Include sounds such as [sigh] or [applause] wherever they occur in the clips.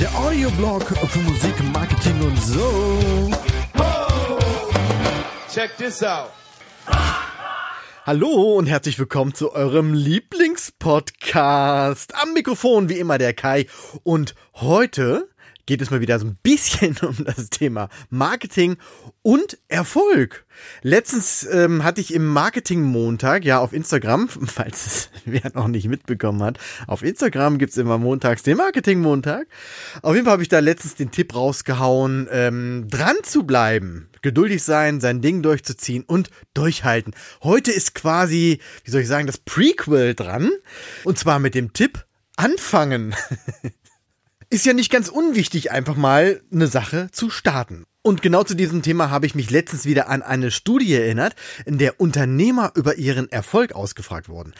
Der Audioblog für Musik, Marketing und so. Check this out. Hallo und herzlich willkommen zu eurem Lieblingspodcast. Am Mikrofon wie immer der Kai. Und heute geht es mal wieder so ein bisschen [laughs] um das Thema Marketing und Erfolg. Letztens ähm, hatte ich im Marketing-Montag, ja auf Instagram, [laughs] falls es [laughs] wer noch nicht mitbekommen hat, auf Instagram gibt's immer montags den Marketing-Montag. Auf jeden Fall habe ich da letztens den Tipp rausgehauen, ähm, dran zu bleiben, geduldig sein, sein Ding durchzuziehen und durchhalten. Heute ist quasi, wie soll ich sagen, das Prequel dran. Und zwar mit dem Tipp, anfangen. Ist ja nicht ganz unwichtig, einfach mal eine Sache zu starten. Und genau zu diesem Thema habe ich mich letztens wieder an eine Studie erinnert, in der Unternehmer über ihren Erfolg ausgefragt wurden.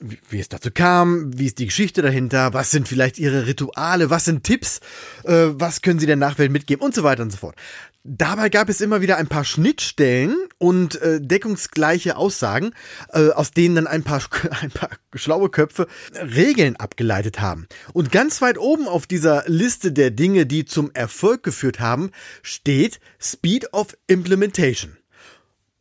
Wie, es dazu kam, wie ist die Geschichte dahinter, was sind vielleicht ihre Rituale, was sind Tipps, äh, was können sie der Nachwelt mitgeben und so weiter und so fort. Dabei gab es immer wieder ein paar Schnittstellen und äh, deckungsgleiche Aussagen, äh, aus denen dann ein paar, [laughs] ein paar schlaue Köpfe Regeln abgeleitet haben. Und ganz weit oben auf dieser Liste der Dinge, die zum Erfolg geführt haben, steht Speed of Implementation.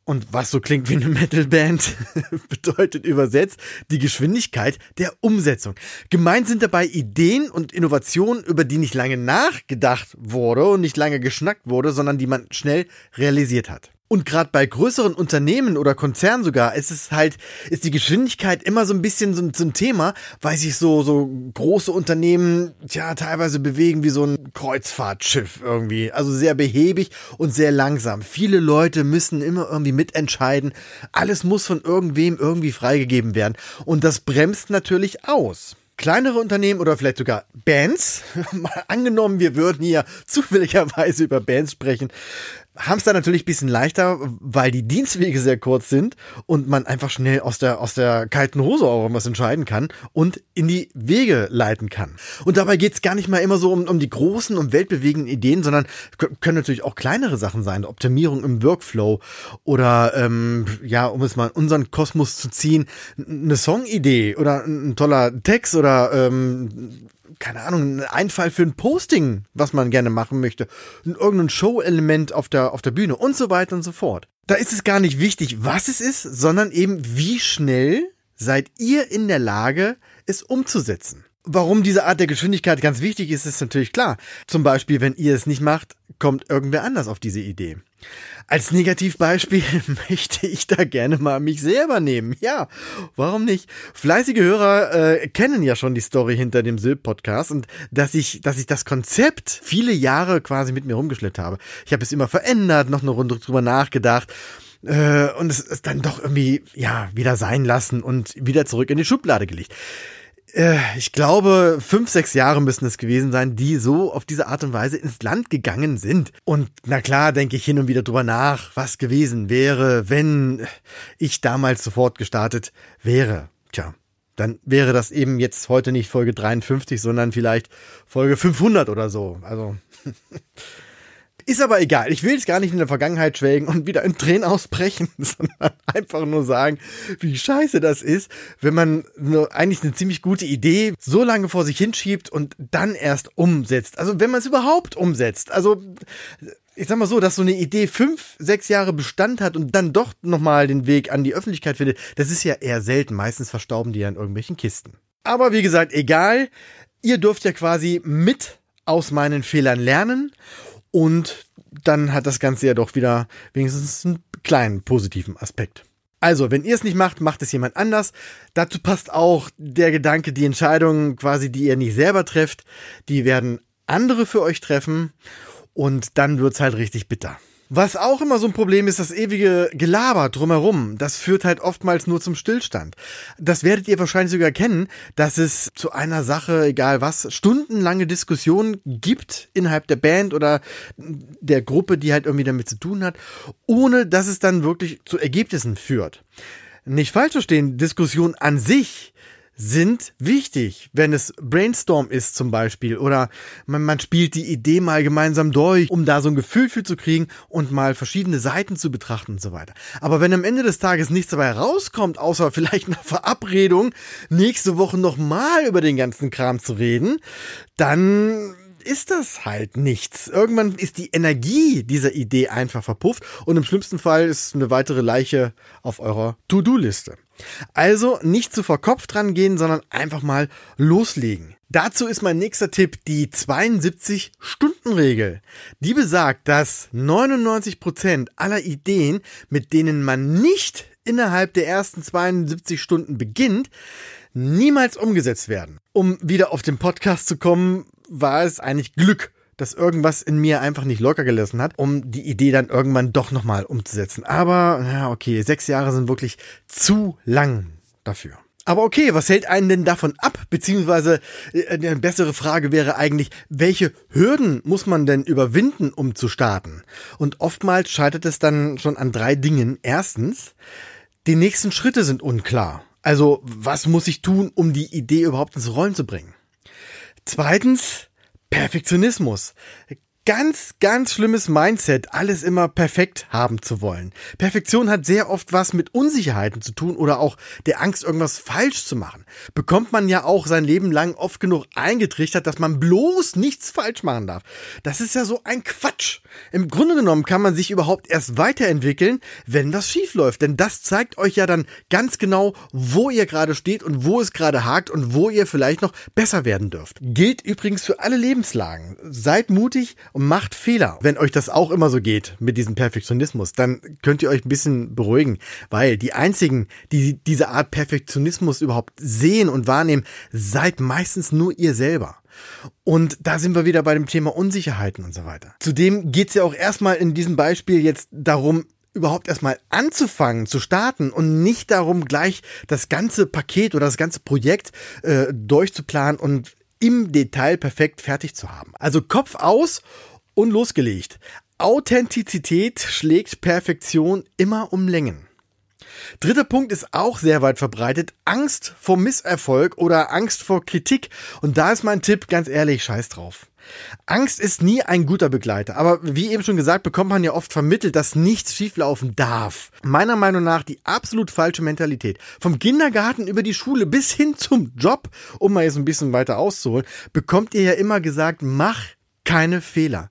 Und was so klingt wie eine Metalband, [laughs] bedeutet übersetzt die Geschwindigkeit der Umsetzung. Gemeint sind dabei Ideen und Innovationen, über die nicht lange nachgedacht wurde und nicht lange geschnackt wurde, sondern die man schnell realisiert hat. Und gerade bei größeren Unternehmen oder Konzernen sogar ist es halt, ist die Geschwindigkeit immer so ein bisschen so, so, ein Thema, weil sich so, so große Unternehmen, ja, teilweise bewegen wie so ein Kreuzfahrtschiff irgendwie. Also sehr behäbig und sehr langsam. Viele Leute müssen immer irgendwie mitentscheiden. Alles muss von irgendwem irgendwie freigegeben werden. Und das bremst natürlich aus kleinere Unternehmen oder vielleicht sogar Bands, [laughs] mal angenommen, wir würden hier [laughs] zufälligerweise über Bands sprechen, haben es dann natürlich bisschen leichter, weil die Dienstwege sehr kurz sind und man einfach schnell aus der, aus der kalten Hose auch irgendwas entscheiden kann und in die Wege leiten kann. Und dabei geht es gar nicht mal immer so um, um die großen und weltbewegenden Ideen, sondern können natürlich auch kleinere Sachen sein. Optimierung im Workflow oder, ähm, ja, um es mal in unseren Kosmos zu ziehen, eine Songidee oder ein toller Text oder ähm, keine Ahnung, ein Einfall für ein Posting, was man gerne machen möchte, irgendein Show-Element auf der, auf der Bühne und so weiter und so fort. Da ist es gar nicht wichtig, was es ist, sondern eben wie schnell seid ihr in der Lage, es umzusetzen. Warum diese Art der Geschwindigkeit ganz wichtig ist, ist natürlich klar. Zum Beispiel, wenn ihr es nicht macht, kommt irgendwer anders auf diese Idee. Als Negativbeispiel [laughs] möchte ich da gerne mal mich selber nehmen. Ja, warum nicht? Fleißige Hörer äh, kennen ja schon die Story hinter dem Sylt-Podcast und dass ich, dass ich das Konzept viele Jahre quasi mit mir rumgeschleppt habe. Ich habe es immer verändert, noch eine Runde drüber nachgedacht äh, und es ist dann doch irgendwie ja wieder sein lassen und wieder zurück in die Schublade gelegt. Äh, ich glaube, fünf, sechs Jahre müssen es gewesen sein, die so auf diese Art und Weise ins Land gegangen sind. Und na klar, denke ich hin und wieder drüber nach, was gewesen wäre, wenn ich damals sofort gestartet wäre. Tja, dann wäre das eben jetzt heute nicht Folge 53, sondern vielleicht Folge 500 oder so. Also [laughs] Ist aber egal. Ich will jetzt gar nicht in der Vergangenheit schwelgen und wieder in Tränen ausbrechen, [laughs] sondern einfach nur sagen, wie scheiße das ist, wenn man nur eigentlich eine ziemlich gute Idee so lange vor sich hinschiebt und dann erst umsetzt. Also wenn man es überhaupt umsetzt. Also ich sag mal so, dass so eine Idee fünf, sechs Jahre Bestand hat und dann doch nochmal den Weg an die Öffentlichkeit findet, das ist ja eher selten. Meistens verstauben die ja in irgendwelchen Kisten. Aber wie gesagt, egal. Ihr dürft ja quasi mit aus meinen Fehlern lernen und dann hat das Ganze ja doch wieder wenigstens einen kleinen positiven Aspekt. Also, wenn ihr es nicht macht, macht es jemand anders. Dazu passt auch der Gedanke, die Entscheidungen quasi, die ihr nicht selber trefft, die werden andere für euch treffen und dann wird's halt richtig bitter. Was auch immer so ein Problem ist, das ewige Gelaber drumherum. Das führt halt oftmals nur zum Stillstand. Das werdet ihr wahrscheinlich sogar kennen, dass es zu einer Sache, egal was, stundenlange Diskussionen gibt innerhalb der Band oder der Gruppe, die halt irgendwie damit zu tun hat, ohne dass es dann wirklich zu Ergebnissen führt. Nicht falsch verstehen, Diskussion an sich sind wichtig, wenn es Brainstorm ist zum Beispiel oder man, man spielt die Idee mal gemeinsam durch, um da so ein Gefühl für zu kriegen und mal verschiedene Seiten zu betrachten und so weiter. Aber wenn am Ende des Tages nichts dabei rauskommt, außer [laughs] vielleicht eine Verabredung, nächste Woche nochmal über den ganzen Kram zu reden, dann ist das halt nichts. Irgendwann ist die Energie dieser Idee einfach verpufft und im schlimmsten Fall ist eine weitere Leiche auf eurer To-Do-Liste. Also nicht zu verkopft dran gehen, sondern einfach mal loslegen. Dazu ist mein nächster Tipp die 72-Stunden-Regel. Die besagt, dass 99% aller Ideen, mit denen man nicht innerhalb der ersten 72 Stunden beginnt, niemals umgesetzt werden. Um wieder auf den Podcast zu kommen, war es eigentlich Glück, dass irgendwas in mir einfach nicht locker gelassen hat, um die Idee dann irgendwann doch nochmal umzusetzen. Aber, ja, okay, sechs Jahre sind wirklich zu lang dafür. Aber okay, was hält einen denn davon ab? Beziehungsweise äh, eine bessere Frage wäre eigentlich, welche Hürden muss man denn überwinden, um zu starten? Und oftmals scheitert es dann schon an drei Dingen. Erstens, die nächsten Schritte sind unklar. Also, was muss ich tun, um die Idee überhaupt ins Rollen zu bringen? Zweitens, Perfektionismus ganz, ganz schlimmes Mindset, alles immer perfekt haben zu wollen. Perfektion hat sehr oft was mit Unsicherheiten zu tun oder auch der Angst, irgendwas falsch zu machen. Bekommt man ja auch sein Leben lang oft genug eingetrichtert, dass man bloß nichts falsch machen darf. Das ist ja so ein Quatsch. Im Grunde genommen kann man sich überhaupt erst weiterentwickeln, wenn was schief läuft. Denn das zeigt euch ja dann ganz genau, wo ihr gerade steht und wo es gerade hakt und wo ihr vielleicht noch besser werden dürft. Gilt übrigens für alle Lebenslagen. Seid mutig und macht Fehler. Wenn euch das auch immer so geht mit diesem Perfektionismus, dann könnt ihr euch ein bisschen beruhigen, weil die einzigen, die diese Art Perfektionismus überhaupt sehen und wahrnehmen, seid meistens nur ihr selber. Und da sind wir wieder bei dem Thema Unsicherheiten und so weiter. Zudem geht es ja auch erstmal in diesem Beispiel jetzt darum, überhaupt erstmal anzufangen, zu starten und nicht darum, gleich das ganze Paket oder das ganze Projekt äh, durchzuplanen und im Detail perfekt fertig zu haben. Also Kopf aus und losgelegt. Authentizität schlägt Perfektion immer um Längen. Dritter Punkt ist auch sehr weit verbreitet. Angst vor Misserfolg oder Angst vor Kritik. Und da ist mein Tipp, ganz ehrlich, scheiß drauf. Angst ist nie ein guter Begleiter, aber wie eben schon gesagt, bekommt man ja oft vermittelt, dass nichts schieflaufen darf. Meiner Meinung nach die absolut falsche Mentalität. Vom Kindergarten über die Schule bis hin zum Job, um mal jetzt ein bisschen weiter auszuholen, bekommt ihr ja immer gesagt, mach keine Fehler.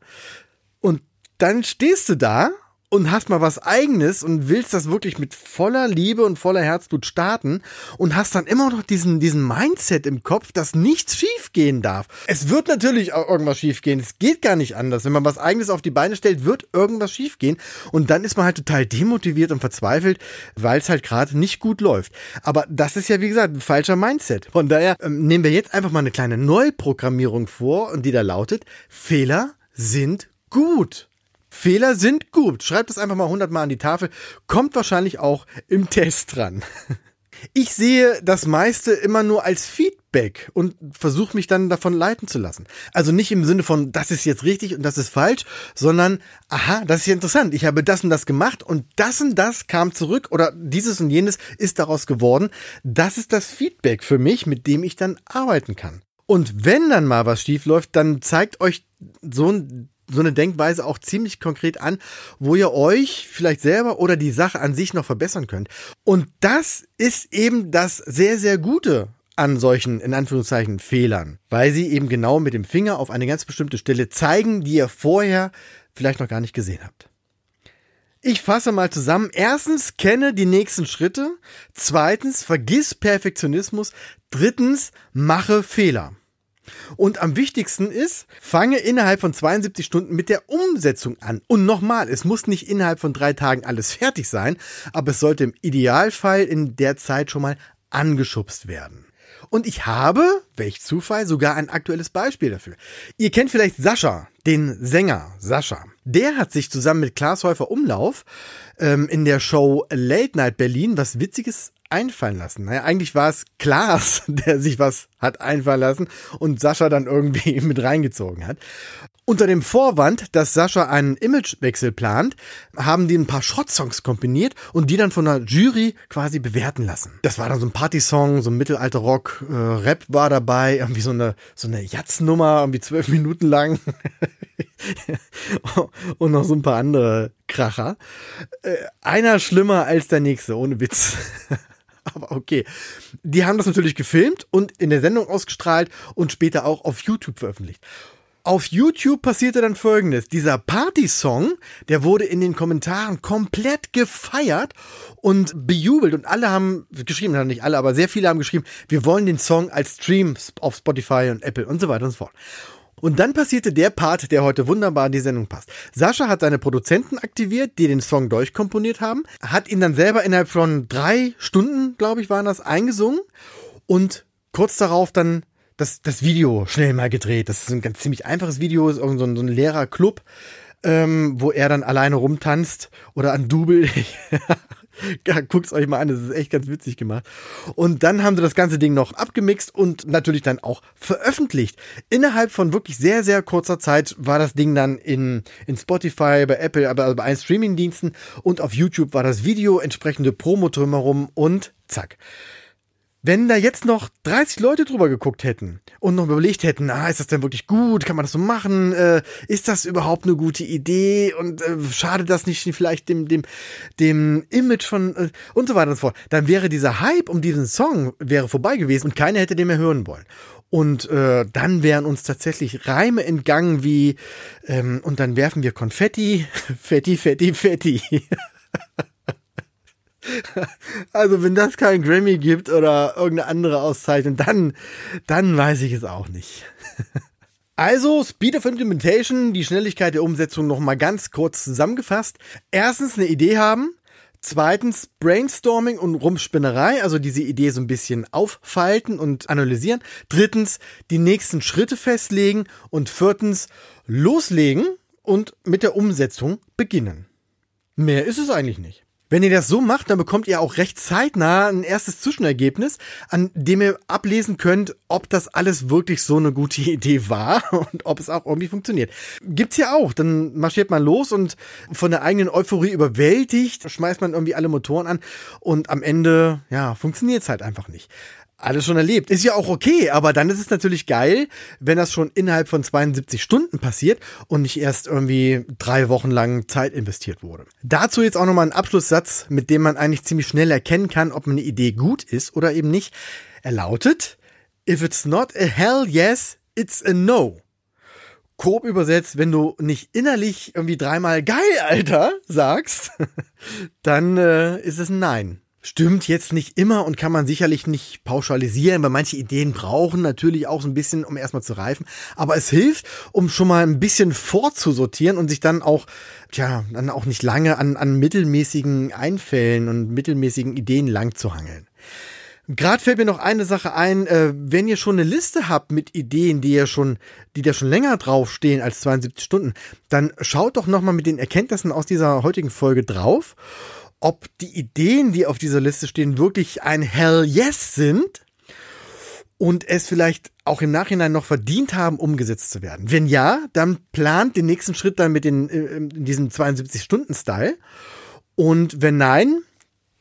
Und dann stehst du da und hast mal was eigenes und willst das wirklich mit voller Liebe und voller Herzblut starten und hast dann immer noch diesen, diesen Mindset im Kopf, dass nichts schiefgehen darf. Es wird natürlich auch irgendwas schiefgehen. Es geht gar nicht anders. Wenn man was eigenes auf die Beine stellt, wird irgendwas schiefgehen und dann ist man halt total demotiviert und verzweifelt, weil es halt gerade nicht gut läuft. Aber das ist ja, wie gesagt, ein falscher Mindset. Von daher ähm, nehmen wir jetzt einfach mal eine kleine Neuprogrammierung vor und die da lautet, Fehler sind gut. Fehler sind gut. Schreibt es einfach mal 100 Mal an die Tafel. Kommt wahrscheinlich auch im Test dran. [laughs] Ich sehe das meiste immer nur als Feedback und versuche mich dann davon leiten zu lassen. Also nicht im Sinne von, das ist jetzt richtig und das ist falsch, sondern, aha, das ist ja interessant. Ich habe das und das gemacht und das und das kam zurück oder dieses und jenes ist daraus geworden. Das ist das Feedback für mich, mit dem ich dann arbeiten kann. Und wenn dann mal was schief läuft, dann zeigt euch so ein so eine Denkweise auch ziemlich konkret an, wo ihr euch vielleicht selber oder die Sache an sich noch verbessern könnt. Und das ist eben das sehr, sehr Gute an solchen, in Anführungszeichen, Fehlern, weil sie eben genau mit dem Finger auf eine ganz bestimmte Stelle zeigen, die ihr vorher vielleicht noch gar nicht gesehen habt. Ich fasse mal zusammen. Erstens, kenne die nächsten Schritte. Zweitens, vergiss Perfektionismus. Drittens, mache Fehler. Und am wichtigsten ist, fange innerhalb von 72 Stunden mit der Umsetzung an. Und nochmal, es muss nicht innerhalb von drei Tagen alles fertig sein, aber es sollte im Idealfall in der Zeit schon mal angeschubst werden. Und ich habe, welch Zufall, sogar ein aktuelles Beispiel dafür. Ihr kennt vielleicht Sascha, den Sänger Sascha. Der hat sich zusammen mit Klaas Häufer Umlauf ähm, in der Show Late Night Berlin was Witziges einfallen lassen. Naja, eigentlich war es Klaas, [laughs] der sich was hat einfallen lassen und Sascha dann irgendwie [laughs] mit reingezogen hat. Unter dem Vorwand, dass Sascha einen Imagewechsel plant, haben die ein paar Schrott-Songs kombiniert und die dann von der Jury quasi bewerten lassen. Das war dann so ein Party-Song, so ein Mittelalter-Rock, äh, Rap war dabei, irgendwie so eine, so eine Jatz-Nummer, irgendwie zwölf Minuten lang. [laughs] und noch so ein paar andere Kracher. Äh, einer schlimmer als der nächste, ohne Witz. [laughs] aber okay. Die haben das natürlich gefilmt und in der Sendung ausgestrahlt und später auch auf YouTube veröffentlicht. Auf YouTube passierte dann folgendes. Dieser Party-Song, der wurde in den Kommentaren komplett gefeiert und bejubelt und alle haben geschrieben, nicht alle, aber sehr viele haben geschrieben, wir wollen den Song als Stream auf Spotify und Apple und so weiter und so fort. Und dann passierte der Part, der heute wunderbar in die Sendung passt. Sascha hat seine Produzenten aktiviert, die den Song durchkomponiert haben, hat ihn dann selber innerhalb von drei Stunden, glaube ich, waren das, eingesungen und kurz darauf dann das, das Video schnell mal gedreht. Das ist ein ganz ziemlich einfaches Video, ist irgend so ein, so ein leerer Club, ähm, wo er dann alleine rumtanzt oder an Double. [laughs] ja, guckt's euch mal an, das ist echt ganz witzig gemacht. Und dann haben sie das ganze Ding noch abgemixt und natürlich dann auch veröffentlicht. Innerhalb von wirklich sehr, sehr kurzer Zeit war das Ding dann in, in Spotify, bei Apple, aber bei allen Streamingdiensten und auf YouTube war das Video, entsprechende Promo drumherum und zack. Wenn da jetzt noch 30 Leute drüber geguckt hätten und noch überlegt hätten, ah, ist das denn wirklich gut? Kann man das so machen? Äh, ist das überhaupt eine gute Idee? Und äh, schadet das nicht vielleicht dem, dem, dem Image von äh, und so weiter und so fort, dann wäre dieser Hype um diesen Song wäre vorbei gewesen und keiner hätte den mehr hören wollen. Und äh, dann wären uns tatsächlich Reime entgangen wie ähm, und dann werfen wir Konfetti, [laughs] Fetti, Fetti, Fetti. [laughs] Also wenn das kein Grammy gibt oder irgendeine andere Auszeichnung, dann, dann weiß ich es auch nicht. Also, Speed of Implementation, die Schnelligkeit der Umsetzung nochmal ganz kurz zusammengefasst. Erstens eine Idee haben. Zweitens Brainstorming und Rumspinnerei, also diese Idee so ein bisschen auffalten und analysieren. Drittens die nächsten Schritte festlegen. Und viertens loslegen und mit der Umsetzung beginnen. Mehr ist es eigentlich nicht. Wenn ihr das so macht, dann bekommt ihr auch recht zeitnah ein erstes Zwischenergebnis, an dem ihr ablesen könnt, ob das alles wirklich so eine gute [laughs] Idee war und ob es auch irgendwie funktioniert. Gibt's ja auch. Dann marschiert man los und von der eigenen Euphorie überwältigt, schmeißt man irgendwie alle Motoren an und am Ende, ja, funktioniert's halt einfach nicht alles schon erlebt. Ist ja auch okay, aber dann ist es natürlich geil, wenn das schon innerhalb von 72 Stunden passiert und nicht erst irgendwie drei Wochen lang Zeit investiert wurde. Dazu jetzt auch nochmal ein Abschlusssatz, mit dem man eigentlich ziemlich schnell erkennen kann, ob eine Idee gut ist oder eben nicht. Er lautet, if it's not a hell yes, it's a no. Coop übersetzt, wenn du nicht innerlich irgendwie dreimal geil, Alter, sagst, [laughs] dann äh, ist es ein Nein. Stimmt jetzt nicht immer und kann man sicherlich nicht pauschalisieren, weil manche Ideen brauchen natürlich auch so ein bisschen, um erstmal zu reifen. Aber es hilft, um schon mal ein bisschen vorzusortieren und sich dann auch, tja, dann auch nicht lange an, an mittelmäßigen Einfällen und mittelmäßigen Ideen lang zu hangeln. Gerade fällt mir noch eine Sache ein, äh, wenn ihr schon eine Liste habt mit Ideen, die ja schon, die da schon länger draufstehen als 72 Stunden, dann schaut doch nochmal mit den Erkenntnissen aus dieser heutigen Folge drauf ob die Ideen, die auf dieser Liste stehen, wirklich ein Hell Yes sind und es vielleicht auch im Nachhinein noch verdient haben, umgesetzt zu werden. Wenn ja, dann plant den nächsten Schritt dann mit den, äh, in diesem 72-Stunden-Style. Und wenn nein,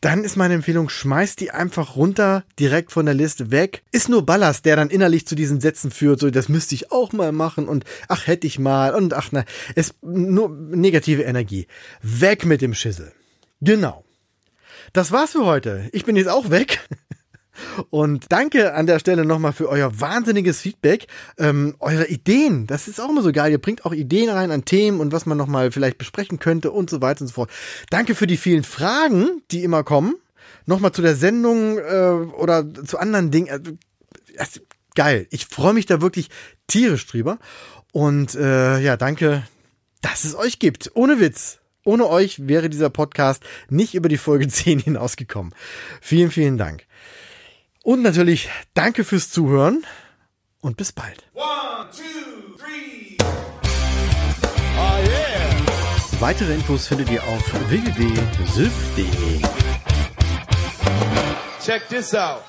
dann ist meine Empfehlung, schmeißt die einfach runter, direkt von der Liste weg. Ist nur Ballast, der dann innerlich zu diesen Sätzen führt, so, das müsste ich auch mal machen und ach, hätte ich mal und ach, na, ist nur negative Energie. Weg mit dem Schissel. Genau. Das war's für heute. Ich bin jetzt auch weg. Und danke an der Stelle nochmal für euer wahnsinniges Feedback, ähm, eure Ideen. Das ist auch immer so geil. Ihr bringt auch Ideen rein an Themen und was man nochmal vielleicht besprechen könnte und so weiter und so fort. Danke für die vielen Fragen, die immer kommen. Nochmal zu der Sendung äh, oder zu anderen Dingen. Äh, geil. Ich freue mich da wirklich tierisch drüber. Und äh, ja, danke, dass es euch gibt. Ohne Witz. Ohne euch wäre dieser Podcast nicht über die Folge [laughs] 10 hinausgekommen. Vielen, vielen Dank. Und natürlich danke fürs Zuhören und bis bald. One, two, three. Oh yeah. Weitere Infos findet ihr auf www.sylph.de. Check this out.